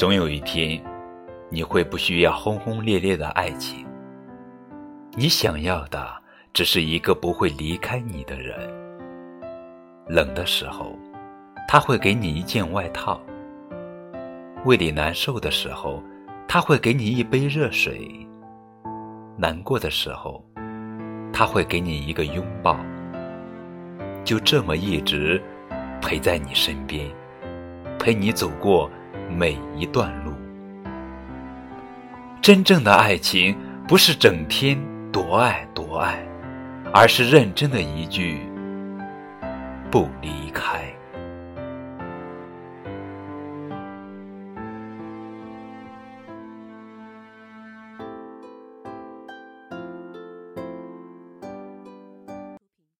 总有一天，你会不需要轰轰烈烈的爱情，你想要的只是一个不会离开你的人。冷的时候，他会给你一件外套；胃里难受的时候，他会给你一杯热水；难过的时候，他会给你一个拥抱。就这么一直陪在你身边，陪你走过。每一段路，真正的爱情不是整天多爱多爱，而是认真的一句不离开。